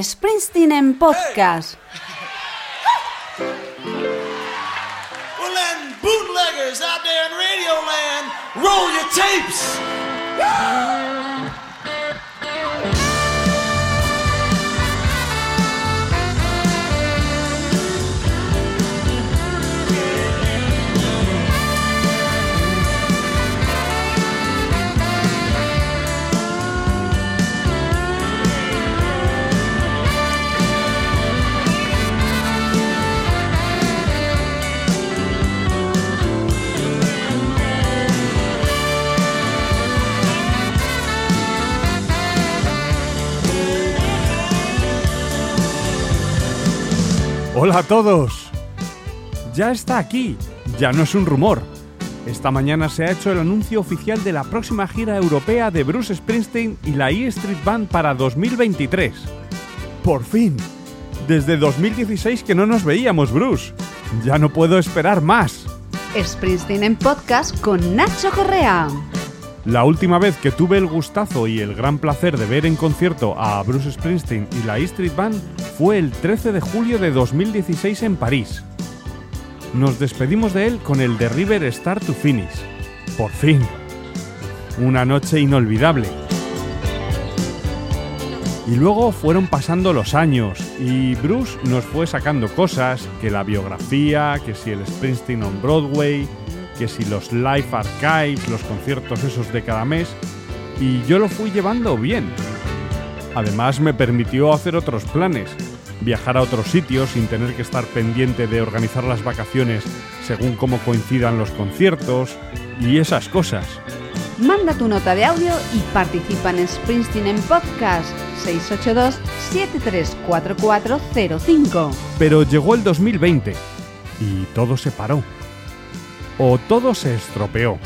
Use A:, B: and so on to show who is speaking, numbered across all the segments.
A: Springsteen en podcast.
B: Well, then, bootleggers out there in Radio Land, roll your tapes!
C: Hola a todos. Ya está aquí, ya no es un rumor. Esta mañana se ha hecho el anuncio oficial de la próxima gira europea de Bruce Springsteen y la E Street Band para 2023. Por fin. Desde 2016 que no nos veíamos, Bruce. Ya no puedo esperar más.
A: Springsteen en podcast con Nacho Correa.
C: La última vez que tuve el gustazo y el gran placer de ver en concierto a Bruce Springsteen y la E Street Band fue el 13 de julio de 2016 en París. Nos despedimos de él con el de River Star to Finish. Por fin. Una noche inolvidable. Y luego fueron pasando los años y Bruce nos fue sacando cosas, que la biografía, que si el Springsteen on Broadway, que si los live archives, los conciertos esos de cada mes, y yo lo fui llevando bien. Además me permitió hacer otros planes, viajar a otros sitios sin tener que estar pendiente de organizar las vacaciones según cómo coincidan los conciertos y esas cosas.
A: Manda tu nota de audio y participa en Springsteen en podcast 682-734405.
C: Pero llegó el 2020 y todo se paró. O todo se estropeó.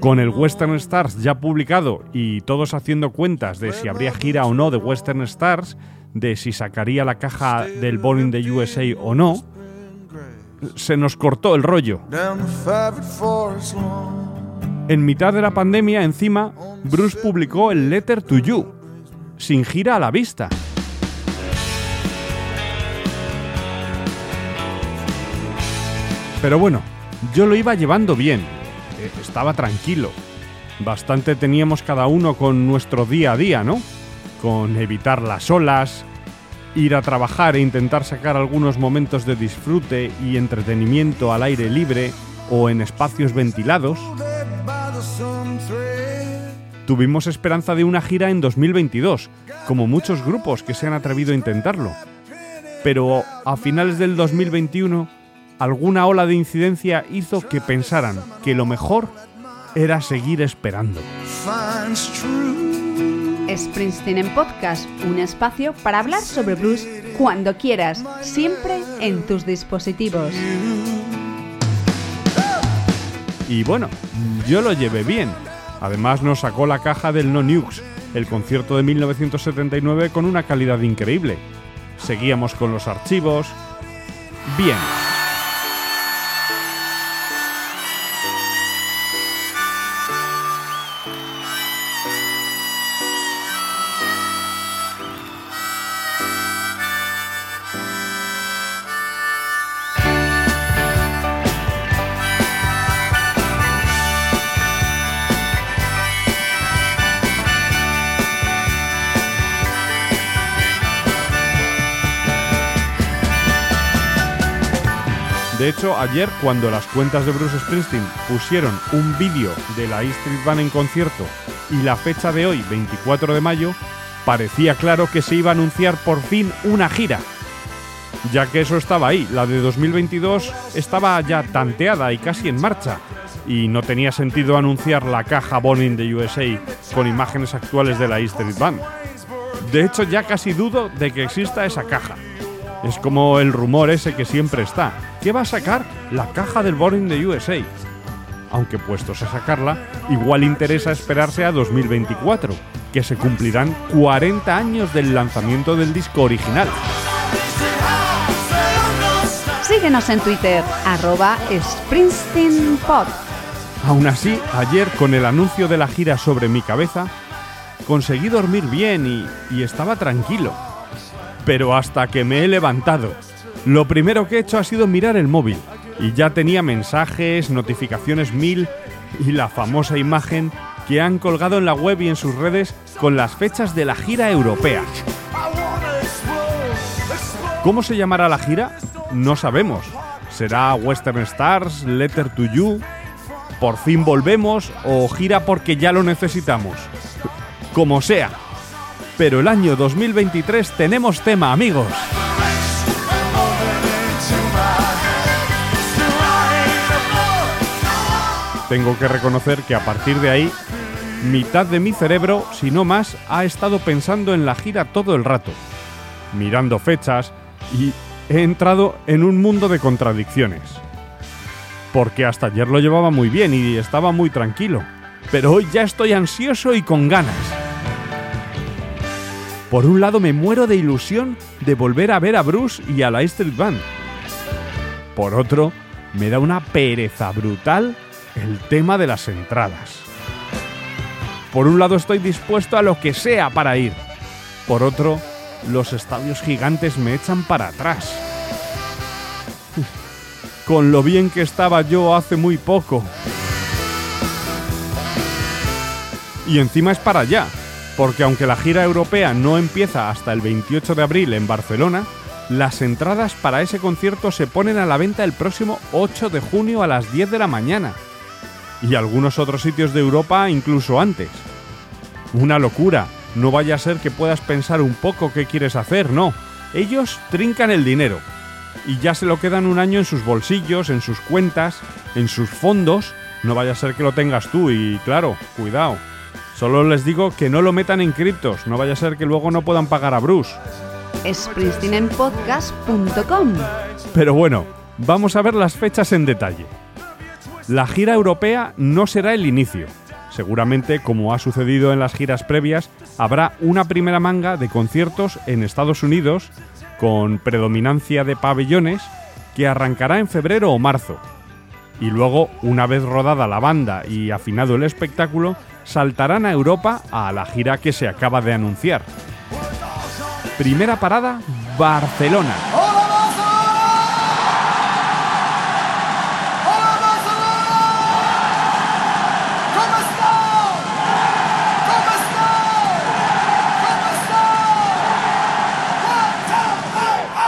C: Con el Western Stars ya publicado y todos haciendo cuentas de si habría gira o no de Western Stars, de si sacaría la caja del Bowling de USA o no, se nos cortó el rollo. En mitad de la pandemia, encima, Bruce publicó el Letter to You, sin gira a la vista. Pero bueno, yo lo iba llevando bien, eh, estaba tranquilo. Bastante teníamos cada uno con nuestro día a día, ¿no? Con evitar las olas, ir a trabajar e intentar sacar algunos momentos de disfrute y entretenimiento al aire libre o en espacios ventilados. Tuvimos esperanza de una gira en 2022, como muchos grupos que se han atrevido a intentarlo. Pero a finales del 2021, alguna ola de incidencia hizo que pensaran que lo mejor era seguir esperando.
A: Springsteen en podcast, un espacio para hablar sobre blues cuando quieras, siempre en tus dispositivos.
C: Y bueno, yo lo llevé bien. Además nos sacó la caja del No Nukes, el concierto de 1979 con una calidad increíble. Seguíamos con los archivos. Bien. De hecho, ayer cuando las cuentas de Bruce Springsteen pusieron un vídeo de la E Street Band en concierto y la fecha de hoy, 24 de mayo, parecía claro que se iba a anunciar por fin una gira. Ya que eso estaba ahí, la de 2022 estaba ya tanteada y casi en marcha, y no tenía sentido anunciar la caja Bonin de USA con imágenes actuales de la E Street Band. De hecho, ya casi dudo de que exista esa caja. Es como el rumor ese que siempre está. ¿Qué va a sacar? La caja del Boring de USA. Aunque puestos a sacarla, igual interesa esperarse a 2024, que se cumplirán 40 años del lanzamiento del disco original.
A: Síguenos en Twitter, arroba SpringsteenPod.
C: Aún así, ayer con el anuncio de la gira sobre mi cabeza, conseguí dormir bien y, y estaba tranquilo. Pero hasta que me he levantado, lo primero que he hecho ha sido mirar el móvil y ya tenía mensajes, notificaciones mil y la famosa imagen que han colgado en la web y en sus redes con las fechas de la gira europea. ¿Cómo se llamará la gira? No sabemos. ¿Será Western Stars, Letter to You, Por fin volvemos o gira porque ya lo necesitamos? Como sea. Pero el año 2023 tenemos tema, amigos. Tengo que reconocer que a partir de ahí, mitad de mi cerebro, si no más, ha estado pensando en la gira todo el rato, mirando fechas y he entrado en un mundo de contradicciones. Porque hasta ayer lo llevaba muy bien y estaba muy tranquilo, pero hoy ya estoy ansioso y con ganas. Por un lado me muero de ilusión de volver a ver a Bruce y a la Street Band. Por otro, me da una pereza brutal el tema de las entradas. Por un lado estoy dispuesto a lo que sea para ir. Por otro, los estadios gigantes me echan para atrás. Con lo bien que estaba yo hace muy poco. Y encima es para allá, porque aunque la gira europea no empieza hasta el 28 de abril en Barcelona, las entradas para ese concierto se ponen a la venta el próximo 8 de junio a las 10 de la mañana. Y algunos otros sitios de Europa incluso antes. Una locura, no vaya a ser que puedas pensar un poco qué quieres hacer, no. Ellos trincan el dinero y ya se lo quedan un año en sus bolsillos, en sus cuentas, en sus fondos. No vaya a ser que lo tengas tú y claro, cuidado. Solo les digo que no lo metan en criptos, no vaya a ser que luego no puedan pagar a Bruce. Pero bueno, vamos a ver las fechas en detalle. La gira europea no será el inicio. Seguramente, como ha sucedido en las giras previas, habrá una primera manga de conciertos en Estados Unidos, con predominancia de pabellones, que arrancará en febrero o marzo. Y luego, una vez rodada la banda y afinado el espectáculo, saltarán a Europa a la gira que se acaba de anunciar. Primera parada, Barcelona.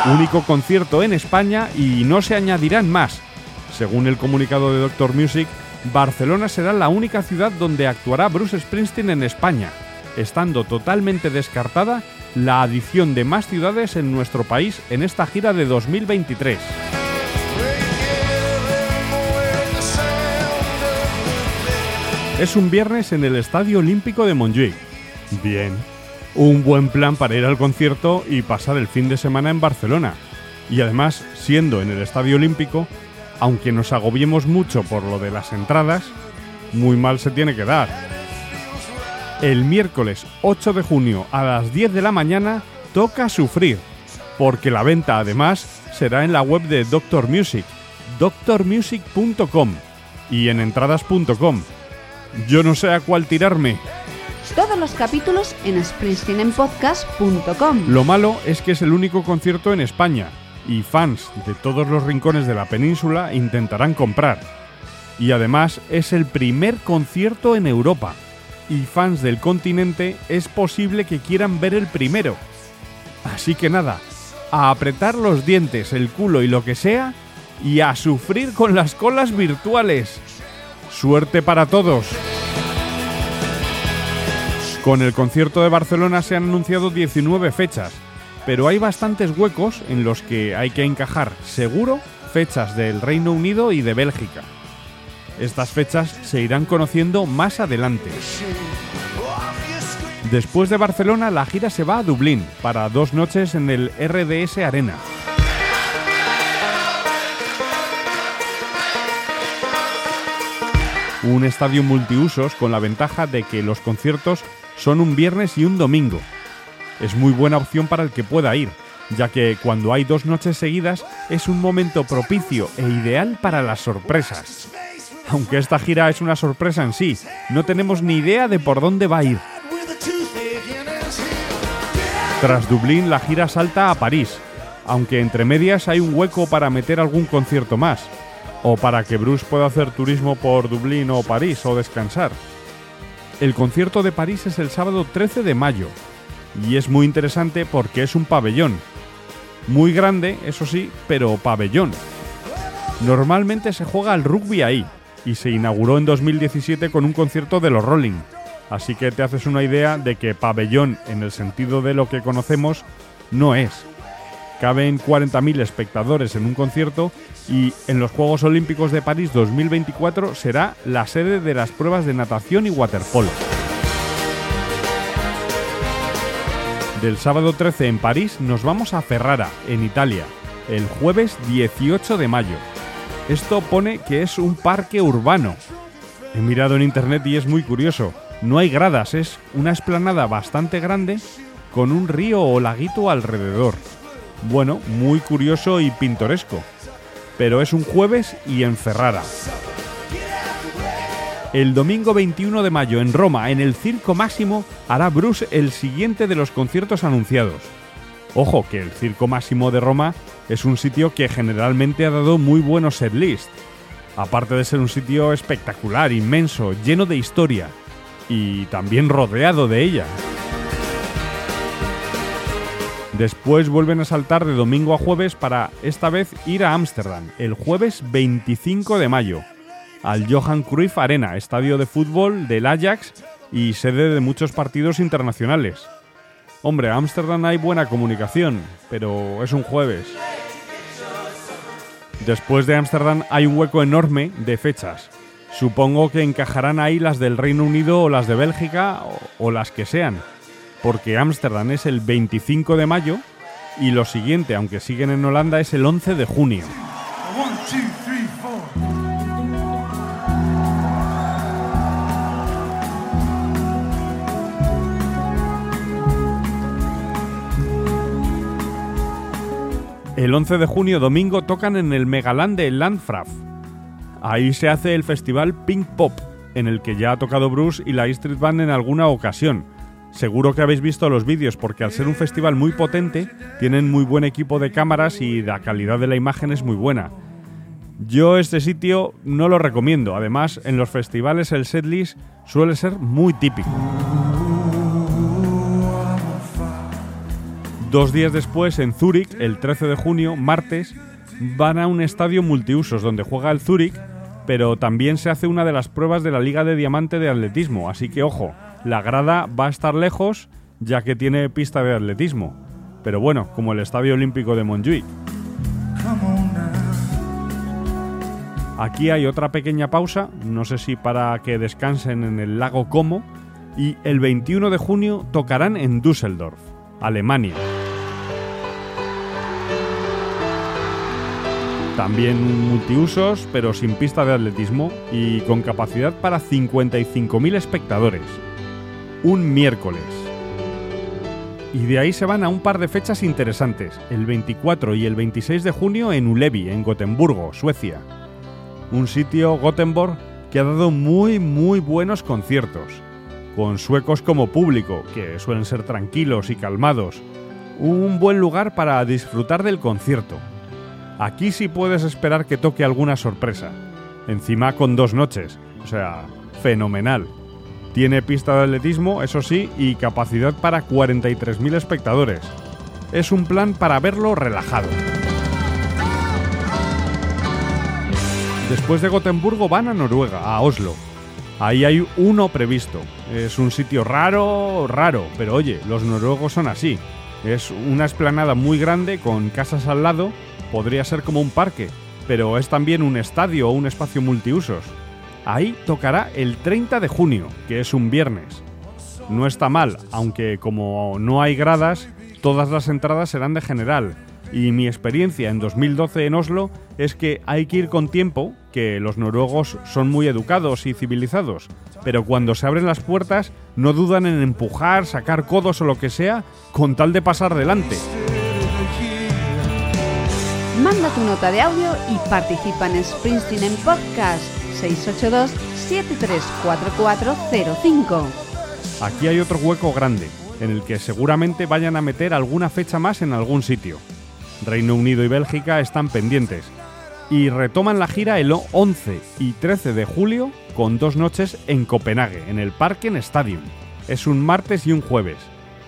C: Único concierto en España y no se añadirán más. Según el comunicado de Doctor Music, Barcelona será la única ciudad donde actuará Bruce Springsteen en España, estando totalmente descartada la adición de más ciudades en nuestro país en esta gira de 2023. Es un viernes en el Estadio Olímpico de Montjuic. Bien, un buen plan para ir al concierto y pasar el fin de semana en Barcelona. Y además, siendo en el Estadio Olímpico, aunque nos agobiemos mucho por lo de las entradas, muy mal se tiene que dar. El miércoles 8 de junio a las 10 de la mañana toca sufrir, porque la venta además será en la web de Doctor Music, doctormusic.com y en entradas.com. Yo no sé a cuál tirarme.
A: Todos los capítulos en springsteenenpodcast.com.
C: Lo malo es que es el único concierto en España y fans de todos los rincones de la península intentarán comprar. Y además es el primer concierto en Europa y fans del continente es posible que quieran ver el primero. Así que nada, a apretar los dientes, el culo y lo que sea y a sufrir con las colas virtuales. Suerte para todos. Con el concierto de Barcelona se han anunciado 19 fechas, pero hay bastantes huecos en los que hay que encajar seguro fechas del Reino Unido y de Bélgica. Estas fechas se irán conociendo más adelante. Después de Barcelona, la gira se va a Dublín para dos noches en el RDS Arena. Un estadio multiusos con la ventaja de que los conciertos son un viernes y un domingo. Es muy buena opción para el que pueda ir, ya que cuando hay dos noches seguidas es un momento propicio e ideal para las sorpresas. Aunque esta gira es una sorpresa en sí, no tenemos ni idea de por dónde va a ir. Tras Dublín, la gira salta a París, aunque entre medias hay un hueco para meter algún concierto más, o para que Bruce pueda hacer turismo por Dublín o París o descansar. El concierto de París es el sábado 13 de mayo, y es muy interesante porque es un pabellón. Muy grande, eso sí, pero pabellón. Normalmente se juega al rugby ahí, y se inauguró en 2017 con un concierto de los Rolling. Así que te haces una idea de que pabellón, en el sentido de lo que conocemos, no es. Caben 40.000 espectadores en un concierto y en los Juegos Olímpicos de París 2024 será la sede de las pruebas de natación y waterpolo. Del sábado 13 en París nos vamos a Ferrara, en Italia, el jueves 18 de mayo. Esto pone que es un parque urbano. He mirado en internet y es muy curioso. No hay gradas, es una esplanada bastante grande con un río o laguito alrededor. Bueno, muy curioso y pintoresco. Pero es un jueves y en Ferrara. El domingo 21 de mayo en Roma, en el Circo Máximo, hará Bruce el siguiente de los conciertos anunciados. Ojo, que el Circo Máximo de Roma es un sitio que generalmente ha dado muy buenos setlist. Aparte de ser un sitio espectacular, inmenso, lleno de historia y también rodeado de ella. Después vuelven a saltar de domingo a jueves para esta vez ir a Ámsterdam, el jueves 25 de mayo, al Johan Cruyff Arena, estadio de fútbol del Ajax y sede de muchos partidos internacionales. Hombre, a Ámsterdam hay buena comunicación, pero es un jueves. Después de Ámsterdam hay un hueco enorme de fechas. Supongo que encajarán ahí las del Reino Unido o las de Bélgica o, o las que sean porque Ámsterdam es el 25 de mayo y lo siguiente, aunque siguen en Holanda, es el 11 de junio. El 11 de junio, domingo, tocan en el Megaland de Landgraf. Ahí se hace el festival Pink Pop, en el que ya ha tocado Bruce y la E Street Band en alguna ocasión. Seguro que habéis visto los vídeos porque al ser un festival muy potente tienen muy buen equipo de cámaras y la calidad de la imagen es muy buena. Yo este sitio no lo recomiendo, además en los festivales el setlist suele ser muy típico. Dos días después, en Zúrich, el 13 de junio, martes, van a un estadio multiusos donde juega el Zúrich, pero también se hace una de las pruebas de la Liga de Diamante de Atletismo, así que ojo, la grada va a estar lejos ya que tiene pista de atletismo, pero bueno, como el Estadio Olímpico de Montjuic. Aquí hay otra pequeña pausa, no sé si para que descansen en el lago Como, y el 21 de junio tocarán en Düsseldorf, Alemania. También multiusos, pero sin pista de atletismo y con capacidad para 55.000 espectadores un miércoles. Y de ahí se van a un par de fechas interesantes, el 24 y el 26 de junio en Ulevi, en Gotemburgo, Suecia. Un sitio, Gothenburg, que ha dado muy muy buenos conciertos, con suecos como público, que suelen ser tranquilos y calmados. Un buen lugar para disfrutar del concierto. Aquí sí puedes esperar que toque alguna sorpresa. Encima con dos noches, o sea, fenomenal. Tiene pista de atletismo, eso sí, y capacidad para 43.000 espectadores. Es un plan para verlo relajado. Después de Gotemburgo van a Noruega, a Oslo. Ahí hay uno previsto. Es un sitio raro, raro, pero oye, los noruegos son así. Es una esplanada muy grande con casas al lado, podría ser como un parque, pero es también un estadio o un espacio multiusos. Ahí tocará el 30 de junio, que es un viernes. No está mal, aunque como no hay gradas, todas las entradas serán de general. Y mi experiencia en 2012 en Oslo es que hay que ir con tiempo, que los noruegos son muy educados y civilizados, pero cuando se abren las puertas no dudan en empujar, sacar codos o lo que sea, con tal de pasar delante.
A: Manda tu nota de audio y participa en Springsteen en Podcast 682-734405.
C: Aquí hay otro hueco grande, en el que seguramente vayan a meter alguna fecha más en algún sitio. Reino Unido y Bélgica están pendientes. Y retoman la gira el 11 y 13 de julio con dos noches en Copenhague, en el Parken Stadium. Es un martes y un jueves.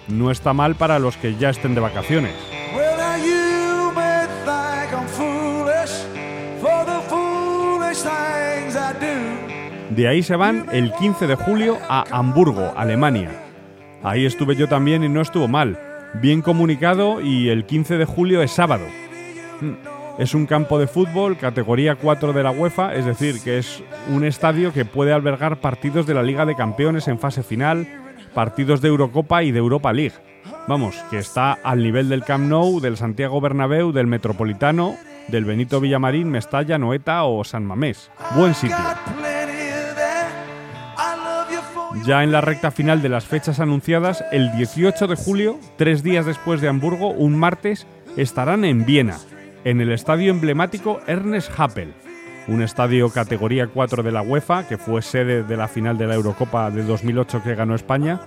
C: No está mal para los que ya estén de vacaciones. De ahí se van el 15 de julio a Hamburgo, Alemania. Ahí estuve yo también y no estuvo mal. Bien comunicado y el 15 de julio es sábado. Mm. Es un campo de fútbol categoría 4 de la UEFA, es decir, que es un estadio que puede albergar partidos de la Liga de Campeones en fase final, partidos de Eurocopa y de Europa League. Vamos, que está al nivel del Camp Nou, del Santiago Bernabéu, del Metropolitano, del Benito Villamarín, Mestalla, Noeta o San Mamés. Buen sitio. Ya en la recta final de las fechas anunciadas, el 18 de julio, tres días después de Hamburgo, un martes, estarán en Viena, en el estadio emblemático Ernest Happel, un estadio categoría 4 de la UEFA que fue sede de la final de la Eurocopa de 2008 que ganó España.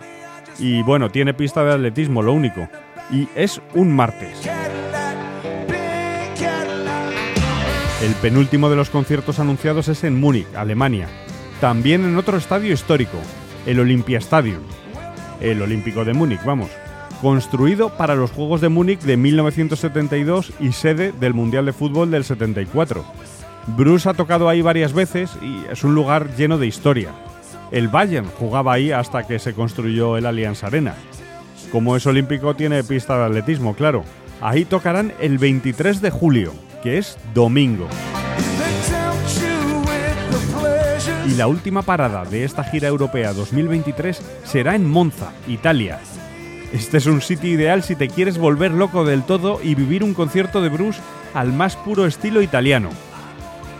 C: Y bueno, tiene pista de atletismo, lo único. Y es un martes. El penúltimo de los conciertos anunciados es en Múnich, Alemania. También en otro estadio histórico, el Olympiastadion. El Olímpico de Múnich, vamos. Construido para los Juegos de Múnich de 1972 y sede del Mundial de Fútbol del 74. Bruce ha tocado ahí varias veces y es un lugar lleno de historia. El Bayern jugaba ahí hasta que se construyó el Allianz Arena. Como es olímpico tiene pista de atletismo, claro. Ahí tocarán el 23 de julio, que es domingo. La última parada de esta gira europea 2023 será en Monza, Italia. Este es un sitio ideal si te quieres volver loco del todo y vivir un concierto de Bruce al más puro estilo italiano.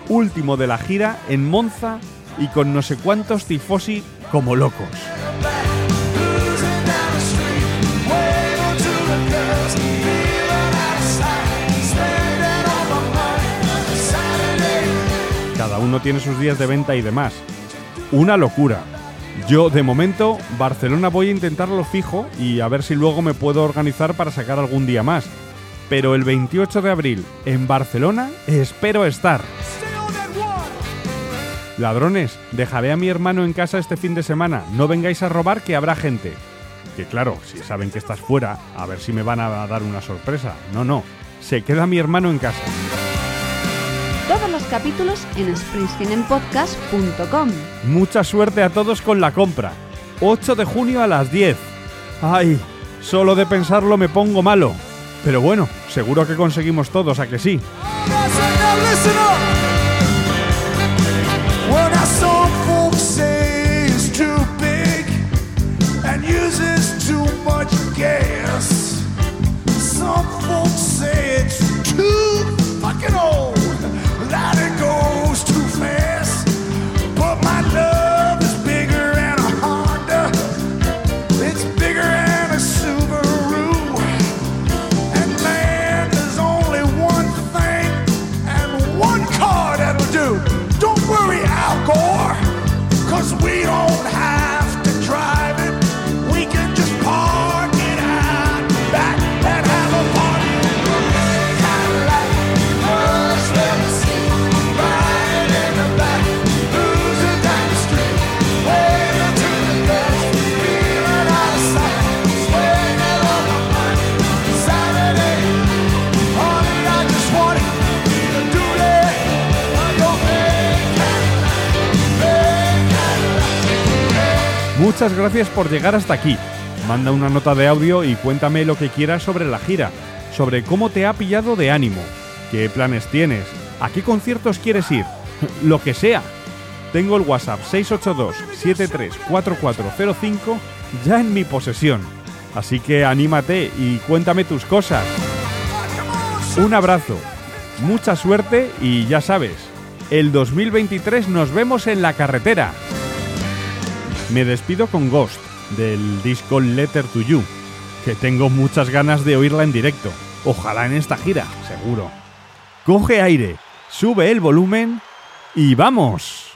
C: Último de la gira en Monza y con no sé cuántos tifosi como locos. Uno tiene sus días de venta y demás. Una locura. Yo, de momento, Barcelona voy a intentarlo fijo y a ver si luego me puedo organizar para sacar algún día más. Pero el 28 de abril, en Barcelona, espero estar. Ladrones, dejaré a mi hermano en casa este fin de semana. No vengáis a robar que habrá gente. Que claro, si saben que estás fuera, a ver si me van a dar una sorpresa. No, no. Se queda mi hermano en casa.
A: Capítulos en springsteenenpodcast.com.
C: Mucha suerte a todos con la compra. 8 de junio a las 10. Ay, solo de pensarlo me pongo malo. Pero bueno, seguro que conseguimos todos, ¿a que sí?
B: Some folks say it's too fucking old.
C: Gracias por llegar hasta aquí. Manda una nota de audio y cuéntame lo que quieras sobre la gira, sobre cómo te ha pillado de ánimo, qué planes tienes, a qué conciertos quieres ir, lo que sea. Tengo el WhatsApp 682-734405 ya en mi posesión. Así que anímate y cuéntame tus cosas. Un abrazo, mucha suerte y ya sabes, el 2023 nos vemos en la carretera. Me despido con Ghost, del disco Letter to You, que tengo muchas ganas de oírla en directo. Ojalá en esta gira, seguro.
B: Coge aire, sube el volumen y vamos.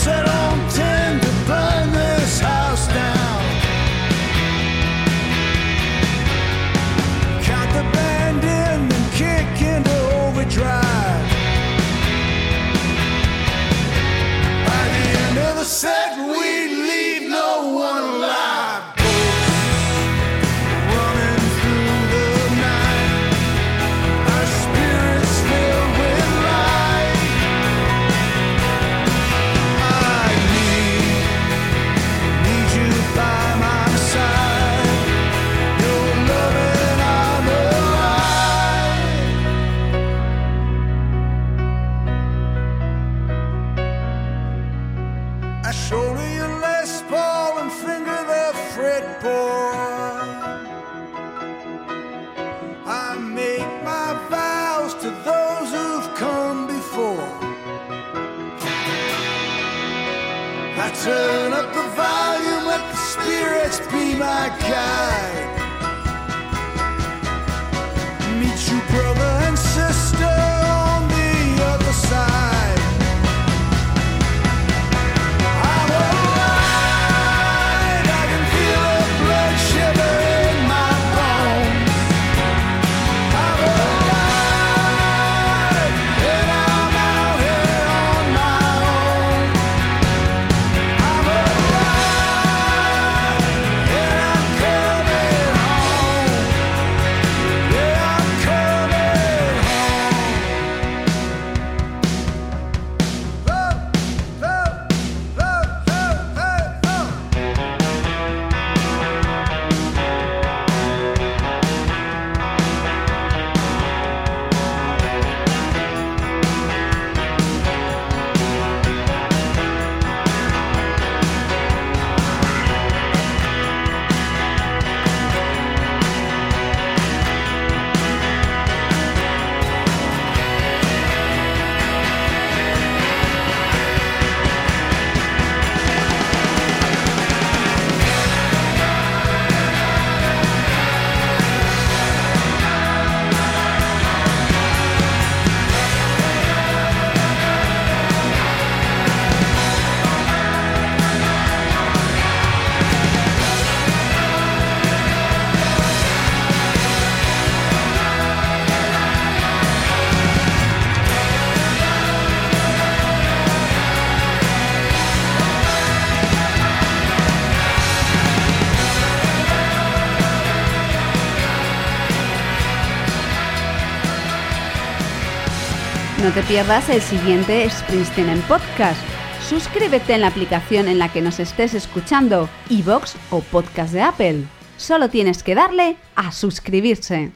D: said turn up the volume, let the spirits be my guide.
A: No te pierdas el siguiente Springsteen en podcast. Suscríbete en la aplicación en la que nos estés escuchando, iVoox o podcast de Apple. Solo tienes que darle a suscribirse.